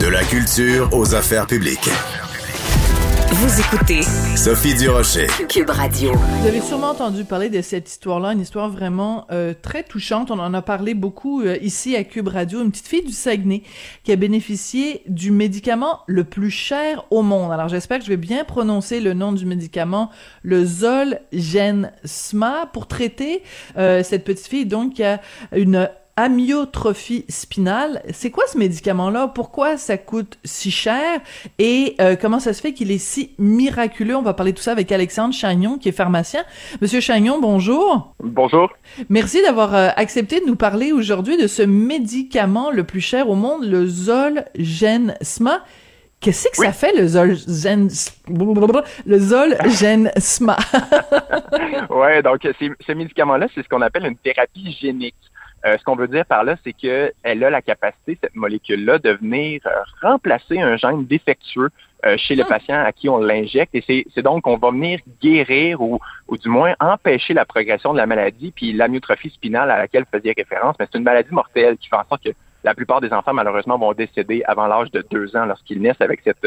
De la culture aux affaires publiques. Vous écoutez Sophie Durocher. Cube Radio. Vous avez sûrement entendu parler de cette histoire-là, une histoire vraiment euh, très touchante. On en a parlé beaucoup euh, ici à Cube Radio. Une petite fille du Saguenay qui a bénéficié du médicament le plus cher au monde. Alors j'espère que je vais bien prononcer le nom du médicament, le Zolgensma, pour traiter euh, cette petite fille donc qui a une amyotrophie spinale. C'est quoi ce médicament-là? Pourquoi ça coûte si cher? Et euh, comment ça se fait qu'il est si miraculeux? On va parler de tout ça avec Alexandre Chagnon, qui est pharmacien. Monsieur Chagnon, bonjour. Bonjour. Merci d'avoir euh, accepté de nous parler aujourd'hui de ce médicament le plus cher au monde, le Zolgensma. Qu'est-ce que ça fait le Zolgensma? Le Zolgensma? ouais, donc ce médicament-là, c'est ce qu'on appelle une thérapie génique. Euh, ce qu'on veut dire par là, c'est qu'elle a la capacité, cette molécule-là, de venir euh, remplacer un gène défectueux euh, chez le patient à qui on l'injecte. Et c'est donc qu'on va venir guérir ou, ou du moins empêcher la progression de la maladie. Puis l'amyotrophie spinale à laquelle vous faisiez référence, mais c'est une maladie mortelle qui fait en sorte que la plupart des enfants, malheureusement, vont décéder avant l'âge de deux ans lorsqu'ils naissent avec cette,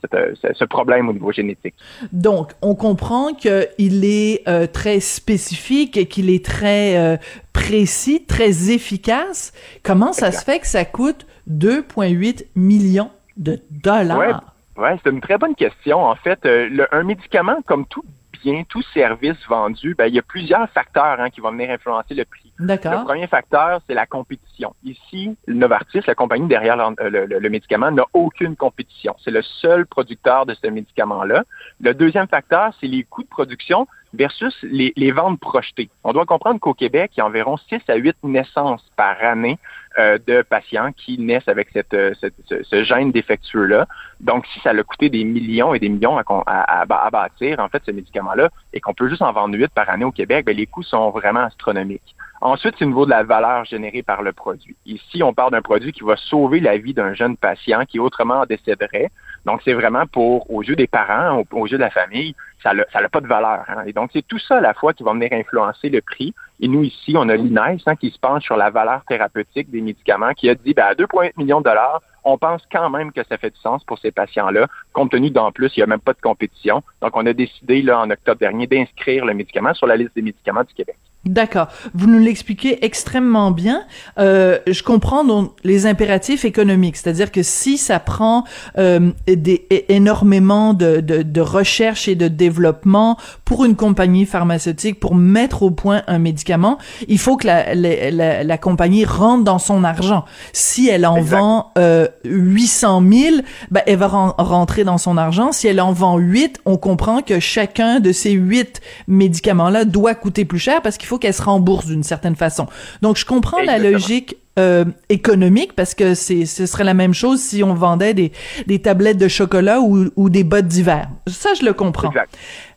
cette, ce problème au niveau génétique. Donc, on comprend qu'il est euh, très spécifique et qu'il est très euh, précis, très efficace. Comment ça se fait que ça coûte 2,8 millions de dollars? Ouais, ouais c'est une très bonne question. En fait, euh, le, un médicament, comme tout bien, tout service vendu, ben, il y a plusieurs facteurs hein, qui vont venir influencer le prix. Le premier facteur, c'est la compétition. Ici, Novartis, la compagnie derrière le, le, médicament, n'a aucune compétition. C'est le seul producteur de ce médicament-là. Le deuxième facteur, c'est les coûts de production versus les, ventes projetées. On doit comprendre qu'au Québec, il y a environ 6 à 8 naissances par année euh, de patients qui naissent avec cette, euh, ce, gène défectueux-là. Donc, si ça a coûté des millions et des millions à, à, à bâtir, en fait, ce médicament-là, et qu'on peut juste en vendre 8 par année au Québec, bien, les coûts sont vraiment astronomiques. Ensuite, c'est au niveau de la valeur générée par le produit. Ici, on parle d'un produit qui va sauver la vie d'un jeune patient qui autrement décéderait. Donc, c'est vraiment pour, aux yeux des parents, aux, yeux de la famille, ça n'a pas de valeur. Hein. Et donc, c'est tout ça à la fois qui va venir influencer le prix. Et nous, ici, on a l'INES hein, qui se penche sur la valeur thérapeutique des médicaments, qui a dit, ben, à 2,8 millions de dollars, on pense quand même que ça fait du sens pour ces patients-là, compte tenu d'en plus, il n'y a même pas de compétition. Donc, on a décidé, là, en octobre dernier, d'inscrire le médicament sur la liste des médicaments du Québec. D'accord. Vous nous l'expliquez extrêmement bien. Euh, je comprends donc les impératifs économiques, c'est-à-dire que si ça prend euh, des, énormément de, de, de, recherche et de développement pour une compagnie pharmaceutique pour mettre au point un médicament, il faut que la, la, la, compagnie rentre dans son argent. Si elle en vend euh, 800 000, ben, elle va rentrer dans son argent. Si elle en vend 8, on comprend que chacun de ces 8 médicaments-là doit coûter plus cher parce qu'il faut qu'elle se rembourse d'une certaine façon. Donc, je comprends la logique euh, économique parce que c'est ce serait la même chose si on vendait des, des tablettes de chocolat ou, ou des bottes d'hiver. Ça, je le comprends.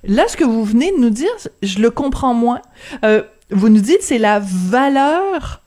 Là, ce que vous venez de nous dire, je le comprends moins. Euh, vous nous dites c'est la valeur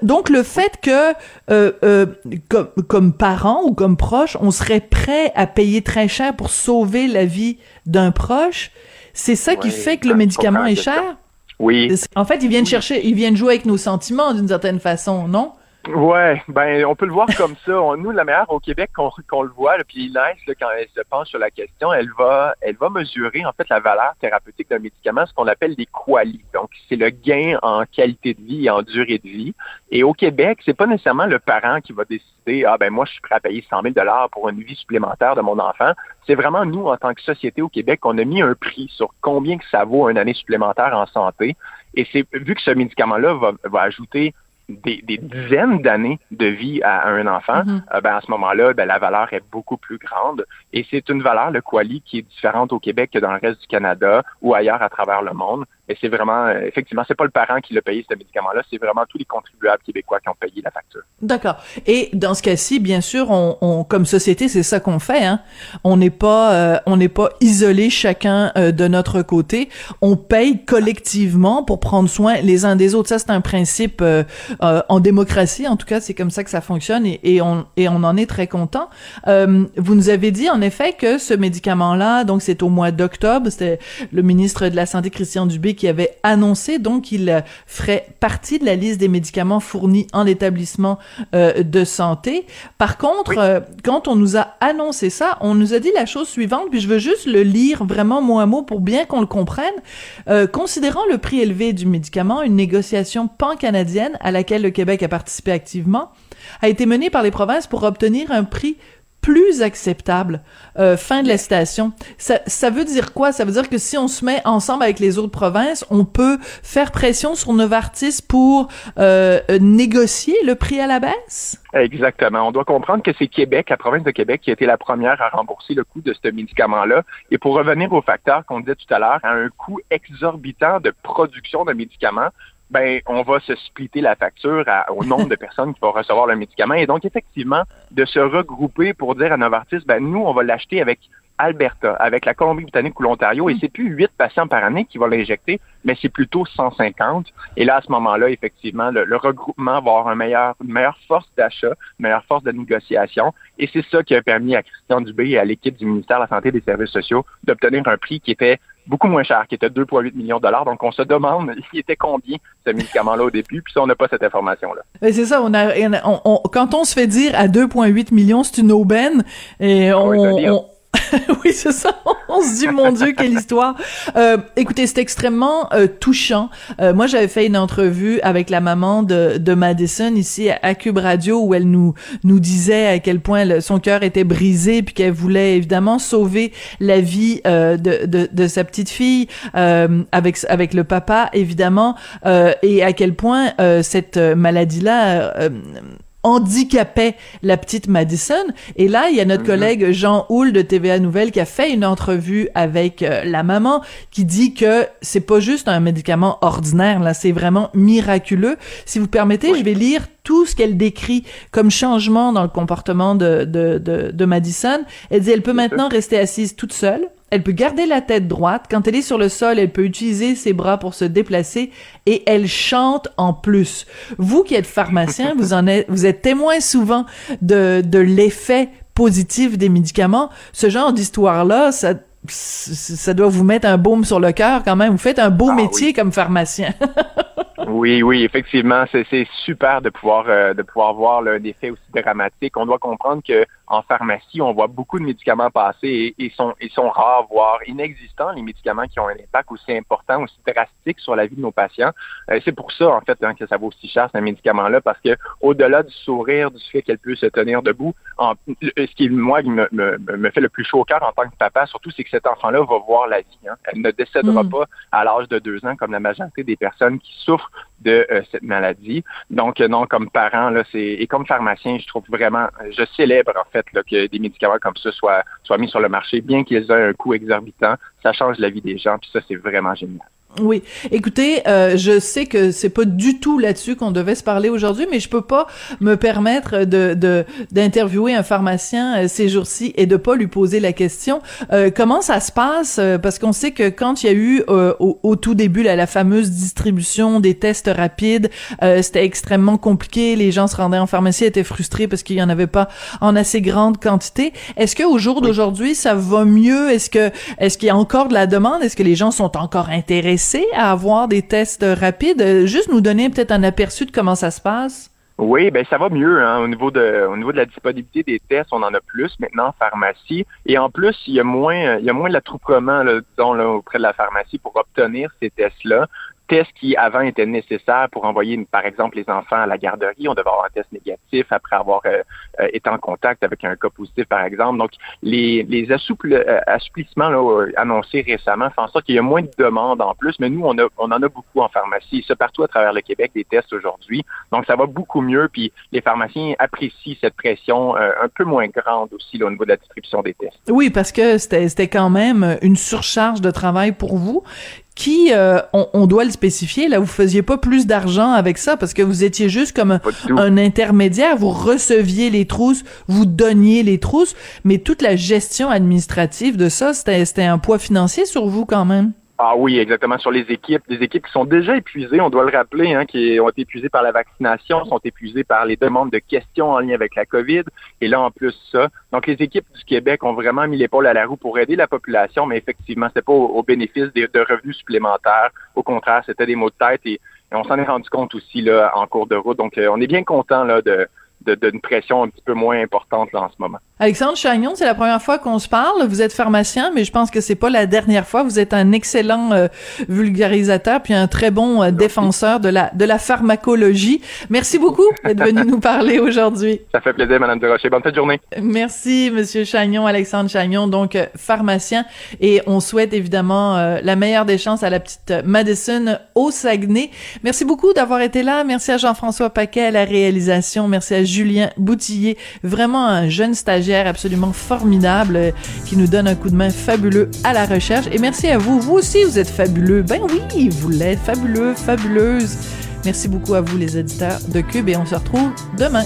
donc le fait que euh, euh, comme, comme parent ou comme proche, on serait prêt à payer très cher pour sauver la vie d'un proche, c'est ça qui fait que le médicament est cher? Oui. En fait, ils viennent chercher, ils viennent jouer avec nos sentiments d'une certaine façon, non? Ouais, ben on peut le voir comme ça. nous, la meilleure au Québec qu'on le voit, puis Nice, quand elle se penche sur la question, elle va, elle va mesurer en fait la valeur thérapeutique d'un médicament, ce qu'on appelle des qualis. Donc, c'est le gain en qualité de vie et en durée de vie. Et au Québec, c'est pas nécessairement le parent qui va décider, ah ben moi, je suis prêt à payer 100 000 dollars pour une vie supplémentaire de mon enfant. C'est vraiment nous, en tant que société au Québec, qu'on a mis un prix sur combien que ça vaut une année supplémentaire en santé. Et c'est vu que ce médicament-là va, va ajouter des, dizaines d'années de vie à, un enfant, mm-hmm. euh, ben, à ce moment-là, ben, la valeur est beaucoup plus grande. Et c'est une valeur, le quali, qui est différente au Québec que dans le reste du Canada ou ailleurs à travers le monde. Et c'est vraiment, euh, effectivement, c'est pas le parent qui l'a payé ce médicament-là, c'est vraiment tous les contribuables québécois qui ont payé la facture. D'accord. Et dans ce cas-ci, bien sûr, on, on comme société, c'est ça qu'on fait. Hein? On n'est pas, euh, on n'est pas isolé chacun euh, de notre côté. On paye collectivement pour prendre soin les uns des autres. Ça, c'est un principe en démocratie. En tout cas, c'est comme ça que ça fonctionne et, et, on et on en est très content. vous nous avez dit en effet que ce médicament-là, donc c'est au mois d'octobre, c'était le ministre de la santé Christian Dubé qui avait annoncé donc qu'il ferait partie de la liste des médicaments fournis en établissement euh, de santé. Par contre, euh, quand on nous a annoncé ça, on nous a dit la chose suivante, puis je veux juste le lire vraiment mot à mot pour bien qu'on le comprenne. Euh, considérant le prix élevé du médicament, une négociation pan-canadienne à laquelle le Québec a participé activement a été menée par les provinces pour obtenir un prix plus acceptable. Euh, fin de la citation. Ça, ça veut dire quoi? Ça veut dire que si on se met ensemble avec les autres provinces, on peut faire pression sur Novartis pour euh, négocier le prix à la baisse? Exactement. On doit comprendre que c'est Québec, la province de Québec, qui a été la première à rembourser le coût de ce médicament-là. Et pour revenir au facteur qu'on disait tout à l'heure, à un coût exorbitant de production de médicaments, ben on va se splitter la facture au nombre de personnes qui vont recevoir le médicament. Et donc, effectivement, de se regrouper pour dire à Novartis, ben nous, on va l'acheter avec Alberta, avec la Colombie-Britannique ou l'Ontario, et mm. c'est plus 8 patients par année qui vont l'injecter, mais c'est plutôt 150. Et là, à ce moment-là, effectivement, le, regroupement va avoir un meilleur, une meilleure force d'achat, une meilleure force de négociation. Et c'est ça qui a permis à Christian Dubé et à l'équipe du ministère de la Santé et des Services sociaux d'obtenir un prix qui était beaucoup moins cher, qui était 2,8 millions de dollars. Donc, on se demande, il était combien ce médicament-là au début, puis ça, on n'a pas cette information-là. C'est ça, on a, quand on se fait dire à 2,8 millions, c'est une aubaine, et on oui, c'est ça. On se dit, mon Dieu, quelle histoire. Euh, écoutez, c'est extrêmement euh, touchant. Euh, moi, j'avais fait une entrevue avec la maman de, de Madison ici à Cube Radio où elle nous nous disait à quel point son cœur était brisé puis qu'elle voulait évidemment sauver la vie de, de, de, sa petite fille avec avec le papa évidemment et à quel point cette maladie là handicapait la petite Madison. Et là, il y a notre mhm. collègue Jean Houle de TVA Nouvelle qui a fait une entrevue avec euh, la maman qui dit que c'est pas juste un médicament ordinaire, là, c'est vraiment miraculeux. Si vous permettez, je vais lire tout ce qu'elle décrit comme changement dans le comportement de, de, de, de Madison. Elle dit, elle peut maintenant rester assise toute seule. Elle peut garder la tête droite. Quand elle est sur le sol, elle peut utiliser ses bras pour se déplacer et elle chante en plus. Vous qui êtes pharmacien, vous en êtes, vous êtes témoin souvent de, de l'effet positif des médicaments. Ce genre d'histoire-là, ça, ça doit vous mettre un baume sur le cœur quand même. Vous faites un beau ah métier comme pharmacien. oui, oui, effectivement, c'est super de pouvoir euh, de pouvoir voir un effet aussi dramatique. On doit comprendre que en pharmacie, on voit beaucoup de médicaments passer et, sont, ils sont rares, voire inexistants, les médicaments qui ont un impact aussi important, aussi drastique sur la vie de nos patients. Euh, c'est pour ça, en fait, hein, que ça vaut si cher, ce médicament-là, parce que au-delà du sourire, du fait qu'elle peut se tenir debout, en, ce qui, moi, me, me, me, fait le plus chaud au cœur en tant que papa, surtout, c'est que cet enfant-là va voir la vie. Hein. Elle ne décédera mm. pas à l'âge de deux ans, comme la majorité des personnes qui souffrent de euh, cette maladie. Donc, euh, non, comme parent, c'est et comme pharmacien, je trouve vraiment, je célèbre en fait que des médicaments comme ça soient, soient mis sur le marché, bien qu'ils aient un coût exorbitant. Ça change la vie des gens, puis ça, c'est vraiment génial. Oui, écoutez, euh, je sais que c'est pas du tout là-dessus qu'on devait se parler aujourd'hui, mais je peux pas me permettre de d'interviewer un pharmacien euh, ces jours-ci et de pas lui poser la question. Euh, comment ça se passe? Parce qu'on sait que quand il y a eu au, tout début la fameuse distribution des tests rapides, c'était extrêmement compliqué, les gens se rendaient en pharmacie étaient frustrés parce qu'il y en avait pas en assez grande quantité. Est-ce que au jour d'aujourd'hui ça va mieux? Est-ce que est-ce qu'il y a encore de la demande? Est-ce que les gens sont encore intéressés à avoir des tests rapides. Juste nous donner peut-être un aperçu de comment ça se passe. Oui, ben ça va mieux hein, au niveau de au niveau de la disponibilité des tests, on en a plus maintenant en pharmacie et en plus il y a moins il y a moins l'attroupement disons là, auprès de la pharmacie pour obtenir ces tests là tests qui avant étaient nécessaires pour envoyer, par exemple, les enfants à la garderie. On devait avoir un test négatif après avoir euh, euh, été en contact avec un cas positif, par exemple. Donc, les, les euh, assouplissements là, annoncés récemment font en sorte qu'il y a moins de demandes en plus, mais nous, on, a, on en a beaucoup en pharmacie. Ça partout à travers le Québec, des tests aujourd'hui. Donc, ça va beaucoup mieux. Puis, les pharmaciens apprécient cette pression un peu moins grande aussi là, au niveau de la distribution des tests. Oui, parce que c'était quand même une surcharge de travail pour vous qui, euh, on, doit le spécifier, là, vous faisiez pas plus d'argent avec ça parce que vous étiez juste comme un, intermédiaire, vous receviez les trousses, vous donniez les trousses, mais toute la gestion administrative de ça, c'était un poids financier sur vous quand même. Ah oui, exactement, sur les équipes. Des équipes qui sont déjà épuisées, on doit le rappeler, hein, qui ont été épuisées par la vaccination, sont épuisées par les demandes de questions en lien avec la COVID. Et là, en plus ça. Donc, les équipes du Québec ont vraiment mis l'épaule à la roue pour aider la population, mais effectivement, c'était pas au, bénéfice de, revenus supplémentaires. Au contraire, c'était des maux de tête et, on s'en est rendu compte aussi là en cours de route. Donc, euh, on est bien content là de d'une pression un petit peu moins importante là, en ce moment. Alexandre Chagnon, c'est la première fois qu'on se parle. Vous êtes pharmacien, mais je pense que c'est pas la dernière fois. Vous êtes un excellent euh, vulgarisateur puis un très bon euh, défenseur de la de la pharmacologie. Merci beaucoup d'être venu nous parler aujourd'hui. Ça fait plaisir, Madame Rocher. Bonne fin de journée. Merci, Monsieur Chagnon, Alexandre Chagnon, donc euh, pharmacien, et on souhaite évidemment la meilleure des chances à la petite Madison au Saguenay. Merci beaucoup d'avoir été là. Merci à Jean-François Paquet à la réalisation. Merci à Julien Boutillier, vraiment un jeune stagiaire absolument formidable euh, qui nous donne un coup de main fabuleux à la recherche. Et merci à vous. Vous aussi, vous êtes fabuleux. Ben oui, vous l'êtes. Fabuleux, fabuleuse. Merci beaucoup à vous, les éditeurs de Cube, et on se retrouve demain.